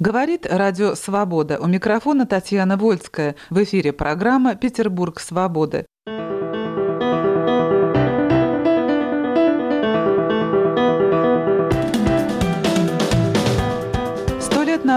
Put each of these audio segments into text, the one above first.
Говорит Радио «Свобода». У микрофона Татьяна Вольская. В эфире программа «Петербург свободы».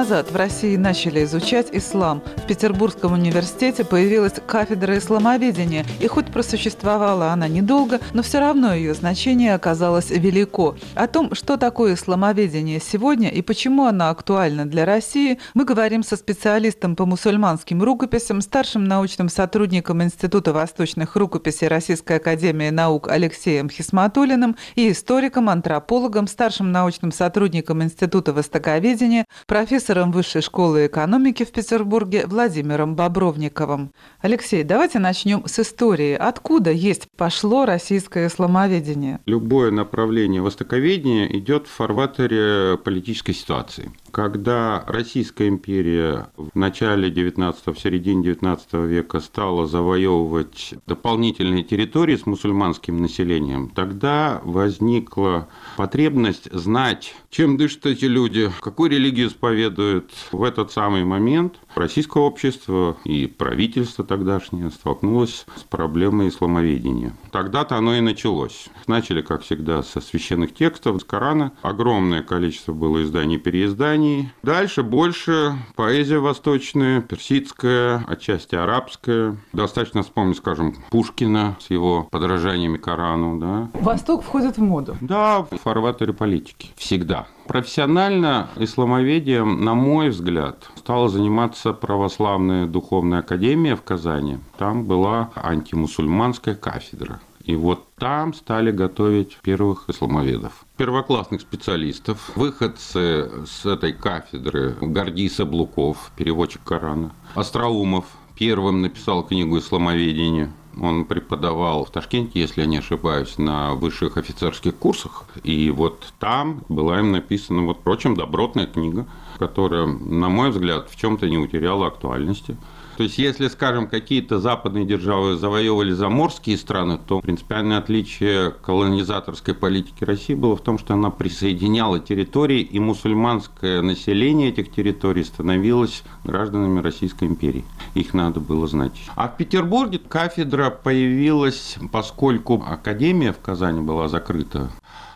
Назад в России начали изучать ислам. В Петербургском университете появилась кафедра исламоведения, и хоть просуществовала она недолго, но все равно ее значение оказалось велико. О том, что такое исламоведение сегодня и почему оно актуально для России, мы говорим со специалистом по мусульманским рукописям, старшим научным сотрудником Института восточных рукописей Российской академии наук Алексеем Хисматулиным и историком, антропологом, старшим научным сотрудником Института востоковедения, профессором профессором Высшей школы экономики в Петербурге Владимиром Бобровниковым. Алексей, давайте начнем с истории. Откуда есть пошло российское исламоведение? Любое направление востоковедения идет в фарватере политической ситуации. Когда Российская империя в начале 19 в середине 19 века стала завоевывать дополнительные территории с мусульманским населением, тогда возникла потребность знать, чем дышат эти люди, какую религию исповедуют. В этот самый момент российское общество и правительство тогдашнее столкнулось с проблемой исламоведения. Тогда-то оно и началось. Начали, как всегда, со священных текстов, с Корана. Огромное количество было изданий и переизданий. Дальше больше поэзия восточная, персидская, отчасти арабская. Достаточно вспомнить, скажем, Пушкина с его подражаниями Корану. Да. Восток входит в моду. Да, в фарватере политики. Всегда. Профессионально исламоведием, на мой взгляд, стала заниматься православная духовная академия в Казани. Там была антимусульманская кафедра. И вот там стали готовить первых исламоведов. Первоклассных специалистов, выходцы с этой кафедры, Гордий Саблуков, переводчик Корана, Остроумов, первым написал книгу «Исламоведение», он преподавал в Ташкенте, если я не ошибаюсь, на высших офицерских курсах. И вот там была им написана, вот, впрочем, добротная книга, которая, на мой взгляд, в чем-то не утеряла актуальности. То есть, если, скажем, какие-то западные державы завоевывали заморские страны, то принципиальное отличие колонизаторской политики России было в том, что она присоединяла территории, и мусульманское население этих территорий становилось гражданами Российской империи. Их надо было знать. А в Петербурге кафедра появилась, поскольку Академия в Казани была закрыта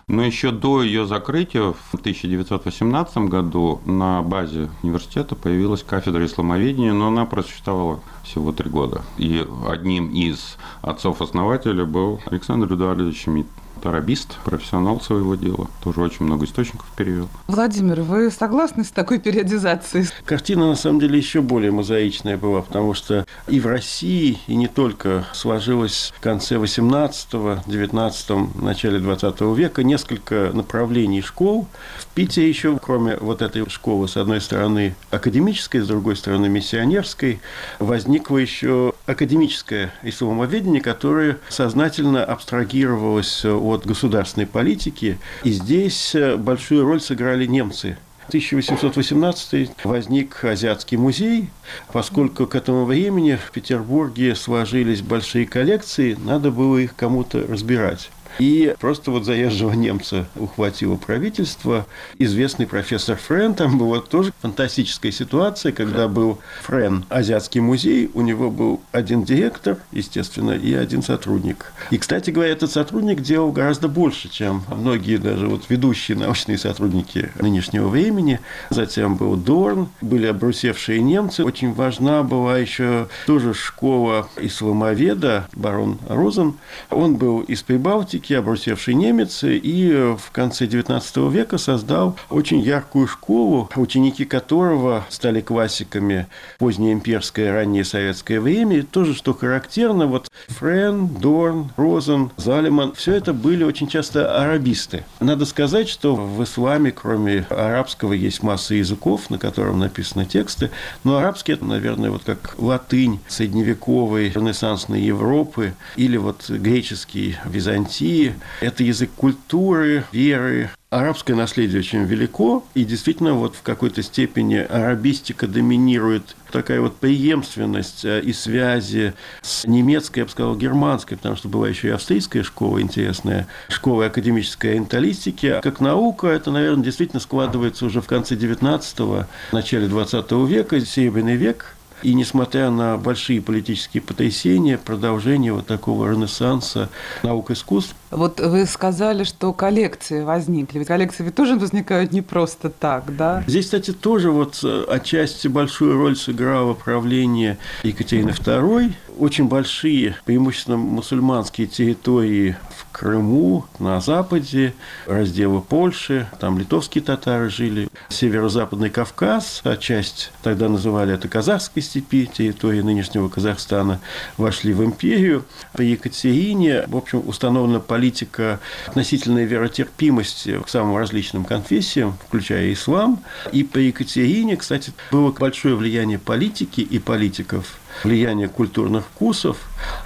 но еще до ее закрытия в 1918 году на базе университета появилась кафедра исламоведения, но она просуществовала всего три года. И одним из отцов-основателей был Александр Эдуардович Шмидт арабист, профессионал своего дела. Тоже очень много источников перевел. Владимир, вы согласны с такой периодизацией? Картина, на самом деле, еще более мозаичная была, потому что и в России, и не только сложилось в конце 18-го, 19-м, начале 20 века несколько направлений школ. В Питере еще, кроме вот этой школы, с одной стороны, академической, с другой стороны, миссионерской, возникло еще академическое исламоведение, которое сознательно абстрагировалось от государственной политики. И здесь э, большую роль сыграли немцы. В 1818 возник Азиатский музей, поскольку к этому времени в Петербурге сложились большие коллекции, надо было их кому-то разбирать. И просто вот заезжего немца ухватило правительство. Известный профессор Френ, там была тоже фантастическая ситуация, когда был Френ, Азиатский музей, у него был один директор, естественно, и один сотрудник. И, кстати говоря, этот сотрудник делал гораздо больше, чем многие даже вот ведущие научные сотрудники нынешнего времени. Затем был Дорн, были обрусевшие немцы. Очень важна была еще тоже школа исламоведа, барон Розен. Он был из Прибалтики, Америки, обрусевший немец, и в конце XIX века создал очень яркую школу, ученики которого стали классиками позднеимперское, раннее советское время. И тоже, что характерно, вот Френ, Дорн, Розен, Залиман, все это были очень часто арабисты. Надо сказать, что в исламе, кроме арабского, есть масса языков, на котором написаны тексты, но арабский это, наверное, вот как латынь средневековой, ренессансной Европы, или вот греческий Византии, И это язык культуры, веры, арабское наследие очень велико, и действительно вот в какой-то степени арабистика доминирует. Такая вот преемственность э, и связи с немецкой, я бы сказал, германской, потому что была еще и австрийская школа интересная, школа академической ориенталистики. Как наука, это, наверное, действительно складывается уже в конце 19-го, начале 20 века, Серебряный век, и несмотря на большие политические потрясения, продолжение вот такого ренессанса наук и искусств. Вот вы сказали, что коллекции возникли. Ведь коллекции ведь тоже возникают не просто так, да? Здесь, кстати, тоже вот э, отчасти большую роль сыграло правление Екатерины II. Очень большие, преимущественно мусульманские территории Крыму, на Западе, разделы Польши, там литовские татары жили, северо-западный Кавказ, а часть тогда называли это казахской степи, территории нынешнего Казахстана, вошли в империю. При Екатерине, в общем, установлена политика относительной веротерпимости к самым различным конфессиям, включая ислам. И при Екатерине, кстати, было большое влияние политики и политиков влияние культурных вкусов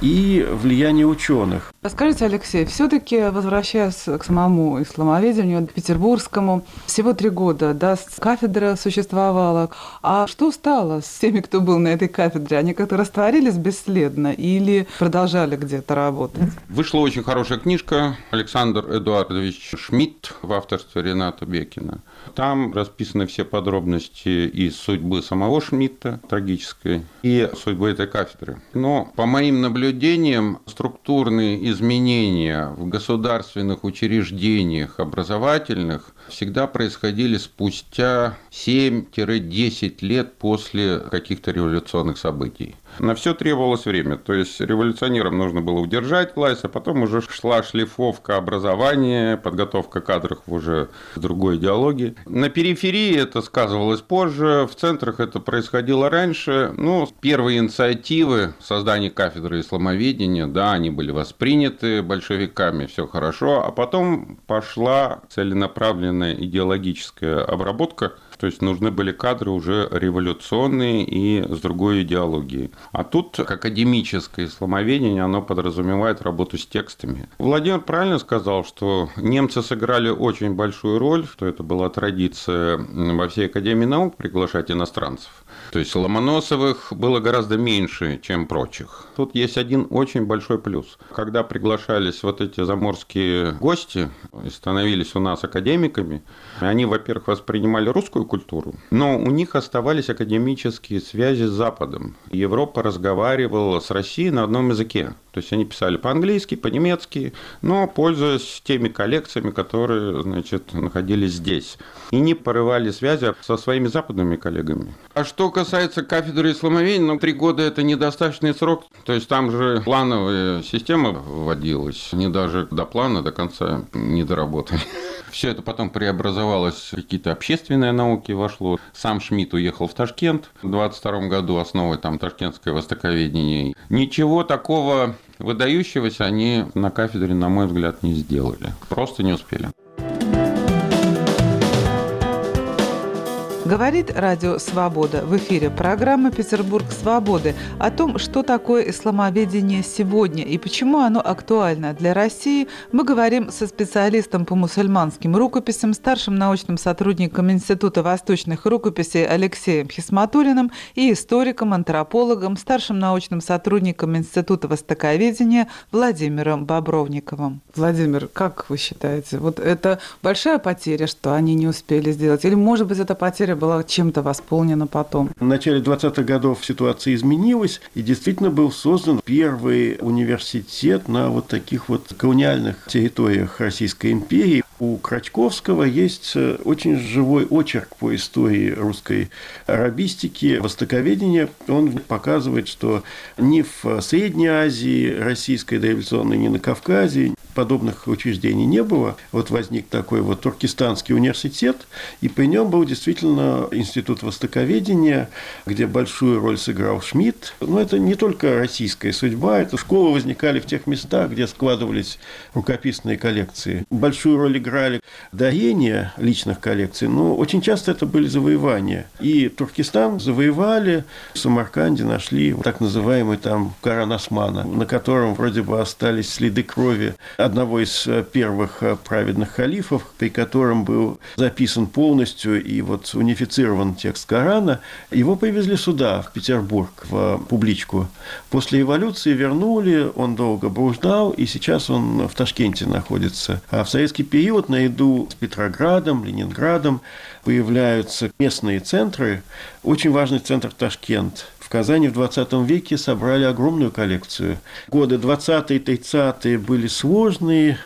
и влияние ученых. Скажите, Алексей, все-таки возвращаясь к самому исламоведению, петербургскому, всего три года, да, кафедра существовала. А что стало с теми, кто был на этой кафедре? Они как-то растворились бесследно или продолжали где-то работать? Вышла очень хорошая книжка Александр Эдуардович Шмидт в авторстве Рената Бекина. Там расписаны все подробности из судьбы самого Шмидта, трагической, и судьбы этой кафедры. Но, по моим наблюдениям, структурные изменения в государственных учреждениях образовательных всегда происходили спустя 7-10 лет после каких-то революционных событий. На все требовалось время. То есть революционерам нужно было удержать власть, а потом уже шла шлифовка образования, подготовка кадров уже другой идеологии. На периферии это сказывалось позже, в центрах это происходило раньше. Ну, первые инициативы создания кафедры исламоведения, да, они были восприняты большевиками, все хорошо, а потом пошла целенаправленная идеологическая обработка то есть нужны были кадры уже революционные и с другой идеологией. А тут академическое исламоведение, оно подразумевает работу с текстами. Владимир правильно сказал, что немцы сыграли очень большую роль, что это была традиция во всей Академии наук приглашать иностранцев. То есть Ломоносовых было гораздо меньше, чем прочих. Тут есть один очень большой плюс. Когда приглашались вот эти заморские гости и становились у нас академиками, они, во-первых, воспринимали русскую культуру, но у них оставались академические связи с Западом. Европа разговаривала с Россией на одном языке. То есть они писали по-английски, по-немецки, но пользуясь теми коллекциями, которые значит, находились здесь. И не порывали связи со своими западными коллегами. А что касается кафедры исламоведения, ну, три года – это недостаточный срок. То есть там же плановая система вводилась. Они даже до плана до конца не доработали. Все это потом преобразовалось, какие-то общественные науки вошло. Сам Шмидт уехал в Ташкент в 22 году, основой там ташкентское востоковедение. Ничего такого выдающегося они на кафедре, на мой взгляд, не сделали. Просто не успели. Говорит Радио Свобода. В эфире программа «Петербург свободы» о том, что такое исламоведение сегодня и почему оно актуально для России, мы говорим со специалистом по мусульманским рукописям, старшим научным сотрудником Института восточных рукописей Алексеем Хисматулиным и историком, антропологом, старшим научным сотрудником Института востоковедения Владимиром Бобровниковым. Владимир, как вы считаете, вот это большая потеря, что они не успели сделать? Или, может быть, это потеря была чем-то восполнена потом. В начале 20-х годов ситуация изменилась, и действительно был создан первый университет на вот таких вот колониальных территориях Российской империи. У Крачковского есть э, очень живой очерк по истории русской арабистики, востоковедения. Он показывает, что ни в Средней Азии, российской дореволюционной, ни на Кавказе подобных учреждений не было. Вот возник такой вот Туркестанский университет, и при нем был действительно институт востоковедения, где большую роль сыграл Шмидт. Но это не только российская судьба, это школы возникали в тех местах, где складывались рукописные коллекции. Большую роль играли дарения личных коллекций, но очень часто это были завоевания. И Туркестан завоевали, в Самарканде нашли так называемый там Коран Османа, на котором вроде бы остались следы крови одного из первых праведных халифов, при котором был записан полностью и вот унифицирован текст Корана, его привезли сюда, в Петербург, в публичку. После эволюции вернули, он долго блуждал, и сейчас он в Ташкенте находится. А в советский период, наряду с Петроградом, Ленинградом, появляются местные центры. Очень важный центр Ташкент – Казани в 20 веке собрали огромную коллекцию. Годы 20-е, 30-е были сложные,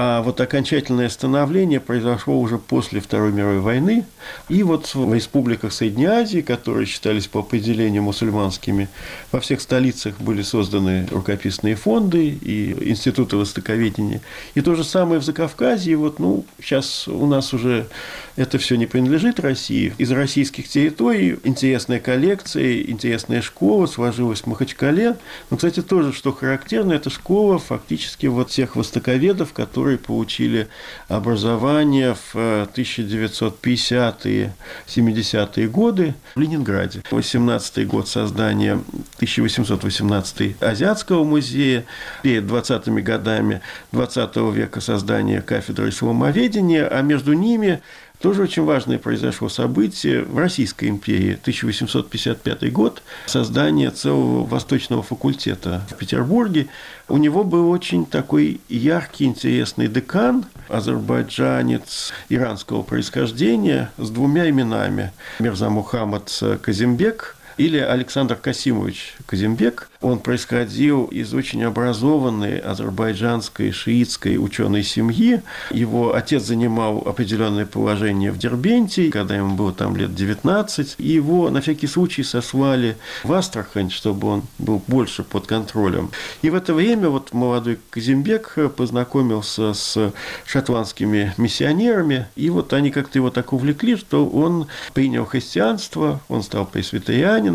а вот окончательное становление произошло уже после Второй мировой войны. И вот в республиках Средней Азии, которые считались по определению мусульманскими, во всех столицах были созданы рукописные фонды и институты востоковедения. И то же самое в Закавказье. Вот, ну, сейчас у нас уже это все не принадлежит России. Из российских территорий интересная коллекция, интересная школа сложилась в Махачкале. Но, кстати, тоже, что характерно, эта школа фактически вот тех востоковедов, которые которые получили образование в 1950-е, 70-е годы в Ленинграде. 18-й год создания 1818 Азиатского музея, перед 20-ми годами 20 века создания кафедры исламоведения, а между ними тоже очень важное произошло событие в Российской империи, 1855 год, создание целого восточного факультета в Петербурге. У него был очень такой яркий, интересный декан, азербайджанец иранского происхождения с двумя именами. Мирза Мухаммад Казимбек или Александр Касимович Казимбек. Он происходил из очень образованной азербайджанской шиитской ученой семьи. Его отец занимал определенное положение в Дербенте, когда ему было там лет 19. И его на всякий случай сослали в Астрахань, чтобы он был больше под контролем. И в это время вот молодой Казимбек познакомился с шотландскими миссионерами, и вот они как-то его так увлекли, что он принял христианство, он стал пресвитерианином,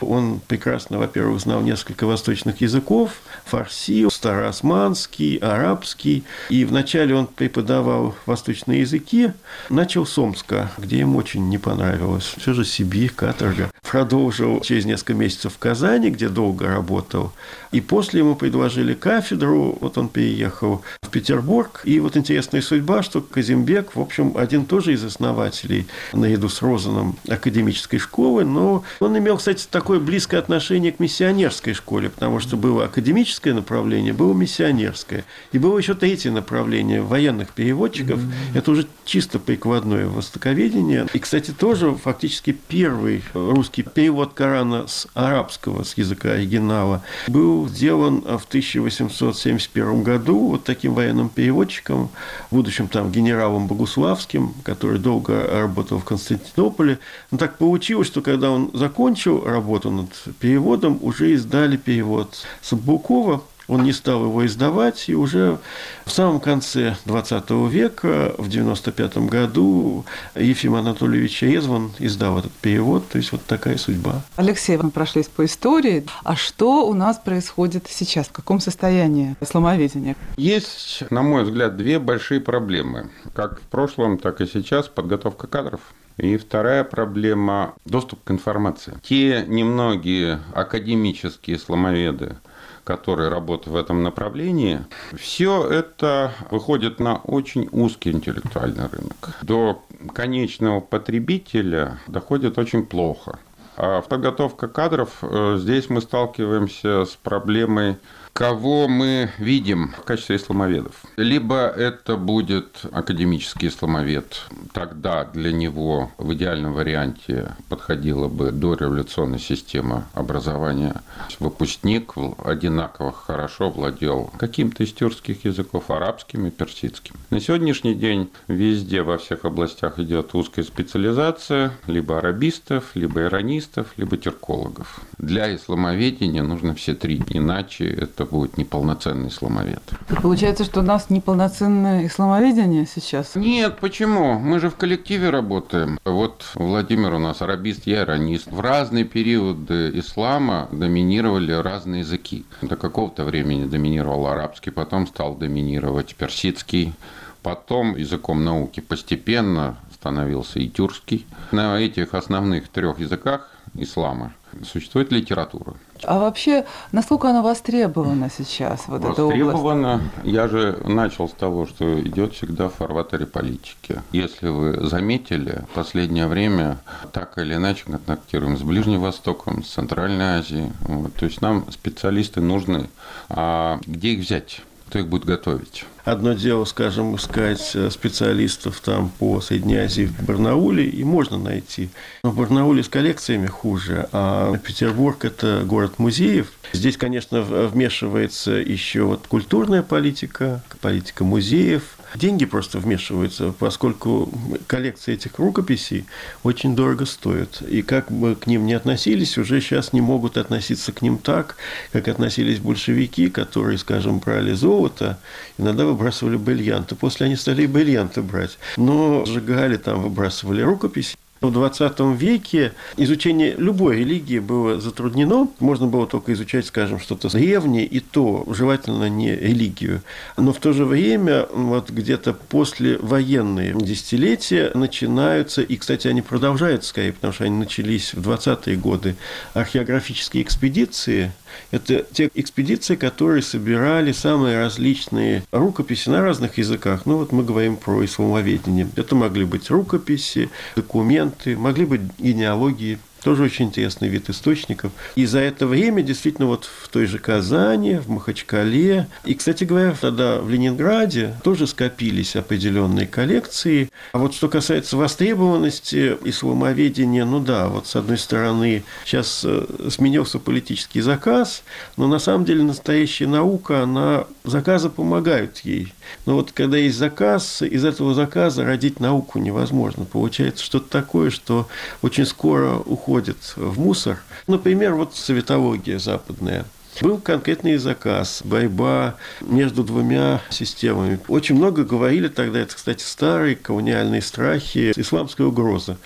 он прекрасно, во-первых, знал несколько восточных языков, фарси, староосманский, арабский. И вначале он преподавал восточные языки, начал с Омска, где ему очень не понравилось. Все же Сибирь, каторга. Продолжил через несколько месяцев в Казани, где долго работал. И после ему предложили кафедру, вот он переехал в Петербург. И вот интересная судьба, что Казимбек, в общем, один тоже из основателей, наряду с Розаном, академической школы, но он имел, кстати, такое близкое отношение к миссионерской школе, потому что было академическое направление, было миссионерское. И было еще третье направление военных переводчиков. Mm-hmm. Это уже чисто прикладное востоковедение. И, кстати, тоже фактически первый русский перевод Корана с арабского, с языка оригинала, был сделан в 1871 году вот таким военным переводчиком, будущим там генералом Богуславским, который долго работал в Константинополе. Но так получилось, что когда он закончил работу над переводом, уже издали дали перевод Самбукова, он не стал его издавать, и уже в самом конце XX века, в 95 году, Ефим Анатольевич Резван издал этот перевод, то есть вот такая судьба. Алексей, мы прошлись по истории. А что у нас происходит сейчас? В каком состоянии исламоведения? Есть, на мой взгляд, две большие проблемы. Как в прошлом, так и сейчас подготовка кадров. И вторая проблема – доступ к информации. Те немногие академические сломоведы, которые работают в этом направлении, все это выходит на очень узкий интеллектуальный рынок. До конечного потребителя доходит очень плохо. А подготовка кадров, э, здесь мы сталкиваемся с проблемой кого мы видим в качестве исламоведов. Либо это будет академический исламовед, тогда для него в идеальном варианте подходила бы дореволюционная система образования. Выпускник одинаково хорошо владел каким-то из тюркских языков, арабским и персидским. На сегодняшний день везде, во всех областях идет узкая специализация либо арабистов, либо иронистов, либо тюркологов. Для исламоведения нужно все три, иначе это это будет неполноценный исламовед. Получается, что у нас неполноценное исламоведение сейчас? Нет, почему? Мы же в коллективе работаем. Вот Владимир у нас арабист, я иронист. В разные периоды ислама доминировали разные языки. До какого-то времени доминировал арабский, потом стал доминировать персидский, потом языком науки постепенно становился и тюркский. На этих основных трех языках ислама существует литература. А вообще, насколько она востребована сейчас, вот эта область? Востребована. Я же начал с того, что идет всегда в фарватере политики. Если вы заметили, в последнее время так или иначе контактируем с Ближним Востоком, с Центральной Азией. Вот. То есть нам специалисты нужны. А где их взять? Кто их будет готовить? Одно дело, скажем, искать э, специалистов там по Средней Азии в Барнауле, и можно найти. Но в Барнауле с коллекциями хуже, а Петербург – это город музеев. Здесь, конечно, вмешивается еще вот культурная политика, политика музеев, деньги просто вмешиваются, поскольку коллекция этих рукописей очень дорого стоит. И как бы к ним не относились, уже сейчас не могут относиться к ним так, как относились большевики, которые, скажем, брали золото, иногда выбрасывали бриллианты. После они стали и бриллианты брать. Но сжигали там, выбрасывали рукописи. В 20 веке изучение любой религии было затруднено. Можно было только изучать, скажем, что-то древнее, и то желательно не религию. Но в то же время, вот где-то после военные десятилетия начинаются, и, кстати, они продолжаются скорее, потому что они начались в 20-е годы, археографические экспедиции. Это те экспедиции, которые собирали самые различные рукописи на разных языках. Ну, вот мы говорим про исламоведение. Это могли быть рукописи, документы, могли быть генеалогии, тоже очень интересный вид источников. И за это время действительно вот в той же Казани, в Махачкале, и, кстати говоря, тогда в Ленинграде тоже скопились определенные коллекции. А вот что касается востребованности исламоведения, ну да, вот с одной стороны сейчас э, сменился политический заказ, но на самом деле настоящая наука, она заказы помогают ей. Но вот когда есть заказ, из этого заказа родить науку невозможно. Получается что-то такое, что очень скоро уходит уходит в мусор. Например, вот советология западная. Был конкретный заказ, борьба между двумя системами. Очень много говорили тогда, это, кстати, старые колониальные страхи, исламская угроза.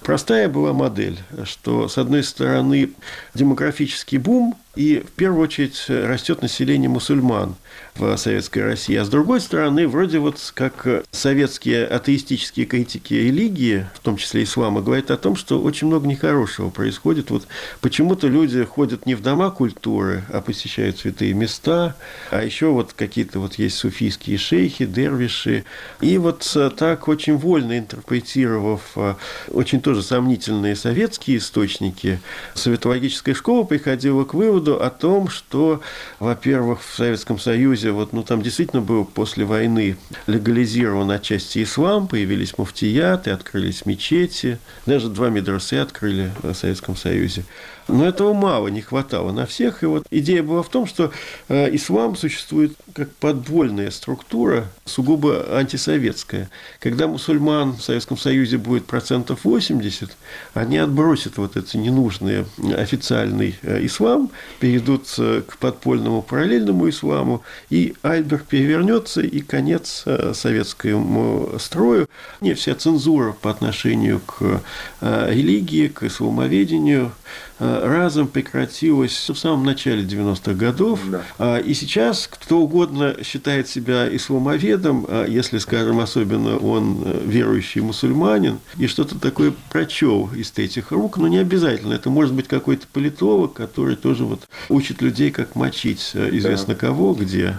Простая была модель, что, с одной стороны, демографический бум, и в первую очередь растет население мусульман в Советской России. А с другой стороны, вроде вот как советские атеистические критики религии, в том числе ислама, говорят о том, что очень много нехорошего происходит. Вот почему-то люди ходят не в дома культуры, а посещают святые места, а еще вот какие-то вот есть суфийские шейхи, дервиши. И вот так очень вольно интерпретировав очень тоже сомнительные советские источники, советологическая школа приходила к выводу о том, что, во-первых, в Советском Союзе, вот, ну, там действительно был после войны легализирован отчасти ислам, появились муфтияты, открылись мечети, даже два медресе открыли в Советском Союзе. Но этого мало, не хватало на всех. И вот идея была в том, что э, ислам существует как подвольная структура, сугубо антисоветская. Когда мусульман в Советском Союзе будет процентов 80, они отбросят вот этот ненужный официальный э, ислам, перейдут э, к подпольному параллельному исламу, и айсберг перевернется, и конец советскому строю. Не вся цензура по отношению к религии, к исламоведению – Э, разом прекратилось в самом начале 90-х годов. Да. А, и сейчас кто угодно считает себя исламоведом, а если, скажем, особенно он э, верующий мусульманин, и что-то такое прочел из этих рук, но не обязательно. Это может быть какой-то политолог, который тоже вот учит людей, как мочить э, известно да. кого, где.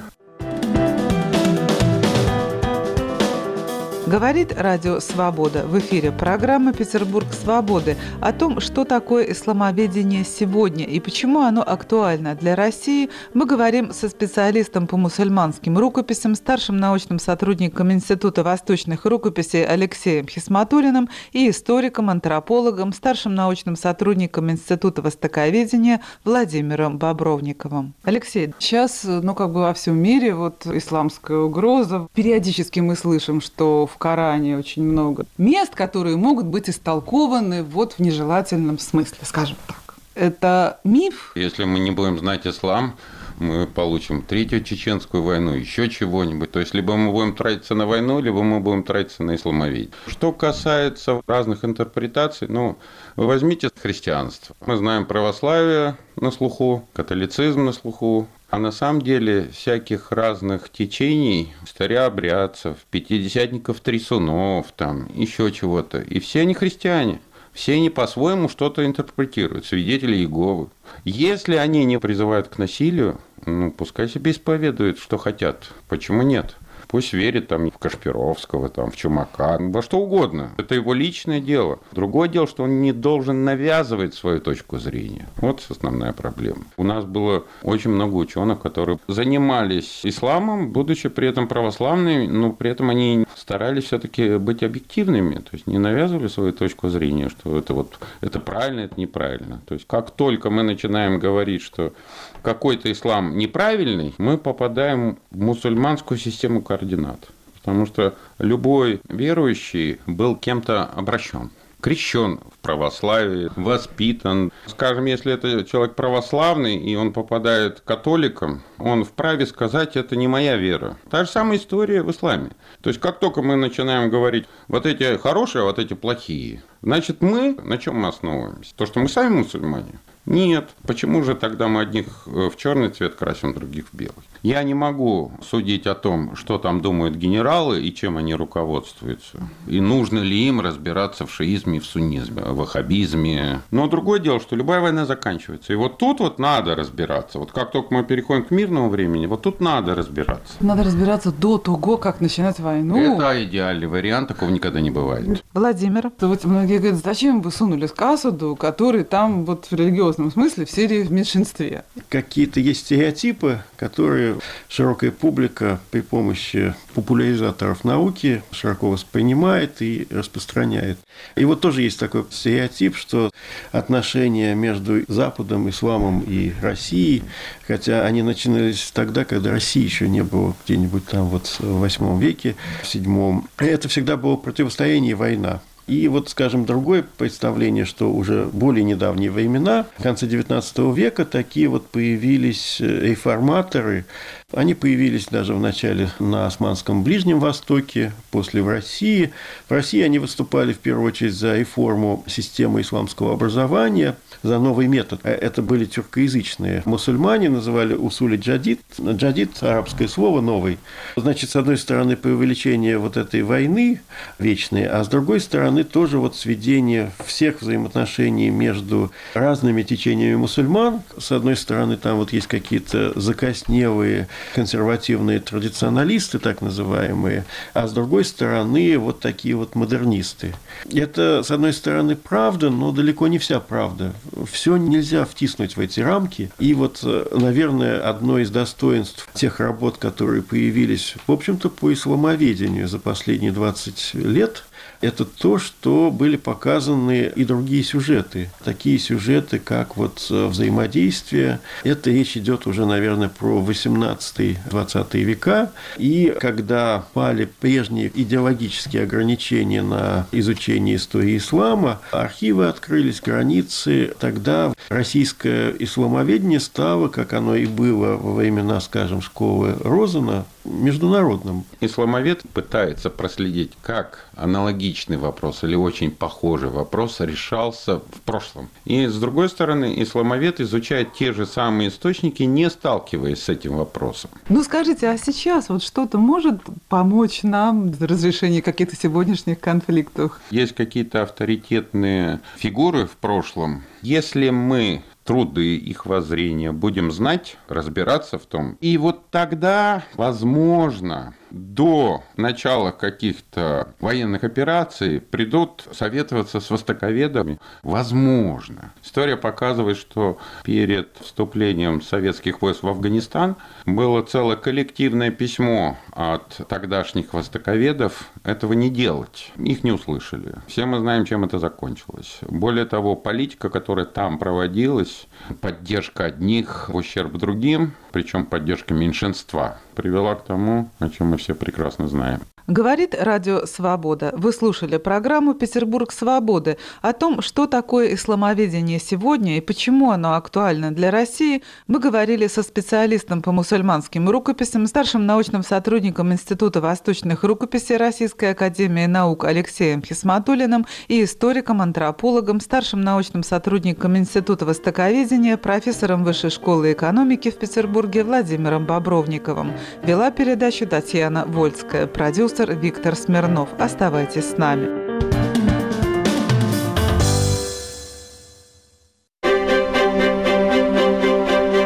Говорит Радио Свобода. В эфире программа «Петербург свободы» о том, что такое исламоведение сегодня и почему оно актуально для России, мы говорим со специалистом по мусульманским рукописям, старшим научным сотрудником Института восточных рукописей Алексеем Хисматулиным и историком, антропологом, старшим научным сотрудником Института востоковедения Владимиром Бобровниковым. Алексей, сейчас, ну, как бы во всем мире вот исламская угроза. Периодически мы слышим, что в Коране очень много мест, которые могут быть истолкованы вот в нежелательном смысле, скажем так. Это миф? Если мы не будем знать ислам, мы получим третью чеченскую войну, еще чего-нибудь. То есть, либо мы будем тратиться на войну, либо мы будем тратиться на исламоведение. Что касается разных интерпретаций, ну, возьмите христианство. Мы знаем православие на слуху, католицизм на слуху, а на самом деле всяких разных течений, старообрядцев, пятидесятников трясунов, там, еще чего-то. И все они христиане. Все они по-своему что-то интерпретируют, свидетели Иеговы. Если они не призывают к насилию, ну, пускай себе исповедуют, что хотят. Почему нет? Пусть верит там в Кашпировского, там, в Чумака, во что угодно. Это его личное дело. Другое дело, что он не должен навязывать свою точку зрения. Вот основная проблема. У нас было очень много ученых, которые занимались исламом, будучи при этом православными, но при этом они старались все-таки быть объективными, то есть не навязывали свою точку зрения, что это вот это правильно, это неправильно. То есть как только мы начинаем говорить, что какой-то ислам неправильный, мы попадаем в мусульманскую систему координат. Потому что любой верующий был кем-то обращен крещен в православии, воспитан. Скажем, если это человек православный, и он попадает к католикам, он вправе сказать, это не моя вера. Та же самая история в исламе. То есть, как только мы начинаем говорить, вот эти хорошие, а вот эти плохие, значит, мы на чем мы основываемся? То, что мы сами мусульмане. Нет. Почему же тогда мы одних э, в черный цвет красим, других в белый? Я не могу судить о том, что там думают генералы и чем они руководствуются. И нужно ли им разбираться в шиизме, в суннизме, в ваххабизме. Но другое дело, что любая война заканчивается. И вот тут вот надо разбираться. Вот как только мы переходим к мирному времени, вот тут надо разбираться. Надо разбираться до того, как начинать войну. Это идеальный вариант, такого никогда не бывает. Владимир, вот многие говорят, зачем вы сунулись к Асаду, который там вот в религиозном смысле в Сирии в меньшинстве. Какие-то есть стереотипы, которые широкая публика при помощи популяризаторов науки широко воспринимает и распространяет. И вот тоже есть такой стереотип, что отношения между Западом, Исламом и Россией, хотя они начинались тогда, когда России еще не было где-нибудь там вот в восьмом веке, в седьмом, это всегда было противостояние и война. И вот, скажем, другое представление, что уже более недавние времена, в конце XIX века, такие вот появились э, реформаторы, они появились даже в начале на Османском Ближнем Востоке, после в России. В России они выступали в первую очередь за реформу системы исламского образования, за новый метод. Э, это были тюркоязычные мусульмане, называли усули джадид. Джадид – арабское слово «новый». Значит, с одной стороны, преувеличение вот этой войны вечной, а с другой стороны, тоже вот сведение всех взаимоотношений между разными течениями мусульман. С одной стороны, там вот есть какие-то закоснелые консервативные традиционалисты, так называемые, а с другой стороны, вот такие вот модернисты. Это, с одной стороны, правда, но далеко не вся правда. Все нельзя втиснуть в эти рамки. И вот, наверное, одно из достоинств тех работ, которые появились, в общем-то, по исламоведению за последние 20 лет, это то, что были показаны и другие сюжеты. Такие сюжеты, как вот э, взаимодействие. Это речь идет уже, наверное, про 18-20 века. И когда пали прежние идеологические ограничения на изучение истории ислама, архивы открылись, границы, тогда российское исламоведение стало, как оно и было во времена, скажем, школы Розена, международным. Исламовед пытается проследить, как аналогичный вопрос или очень похожий вопрос решался в прошлом. И с другой стороны, исламовед изучает те же самые источники, не сталкиваясь с этим вопросом. Ну скажите, а сейчас вот что-то может помочь нам в разрешении каких-то сегодняшних конфликтов? Есть какие-то авторитетные фигуры в прошлом. Если мы труды, их воззрения будем знать, разбираться в том. И вот тогда, возможно, до начала каких-то военных операций придут советоваться с востоковедами. Возможно. История показывает, что перед вступлением советских войск в Афганистан было целое коллективное письмо от тогдашних востоковедов этого не делать. Их не услышали. Все мы знаем, чем это закончилось. Более того, политика, которая там проводилась, поддержка одних в ущерб другим, причем поддержка меньшинства, привела к тому, о чем мы все прекрасно знаем. Говорит Радио Свобода. Вы слушали программу «Петербург свободы». О том, что такое исламоведение сегодня и почему оно актуально для России, мы говорили со специалистом по мусульманским рукописям, старшим научным сотрудником Института восточных рукописей Российской Академии Наук Алексеем Хисматулиным и историком-антропологом, старшим научным сотрудником Института востоковедения, профессором Высшей школы экономики в Петербурге Владимиром Бобровниковым. Вела передачу Татьяна Вольская, продюсер продюсер Виктор Смирнов. Оставайтесь с нами.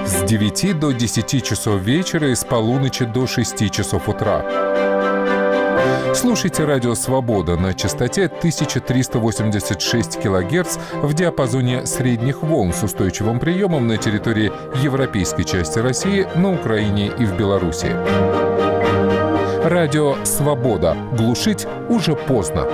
С 9 до 10 часов вечера и с полуночи до 6 часов утра. Слушайте «Радио Свобода» на частоте 1386 кГц в диапазоне средних волн с устойчивым приемом на территории европейской части России, на Украине и в Беларуси. Радио «Свобода». Глушить уже поздно.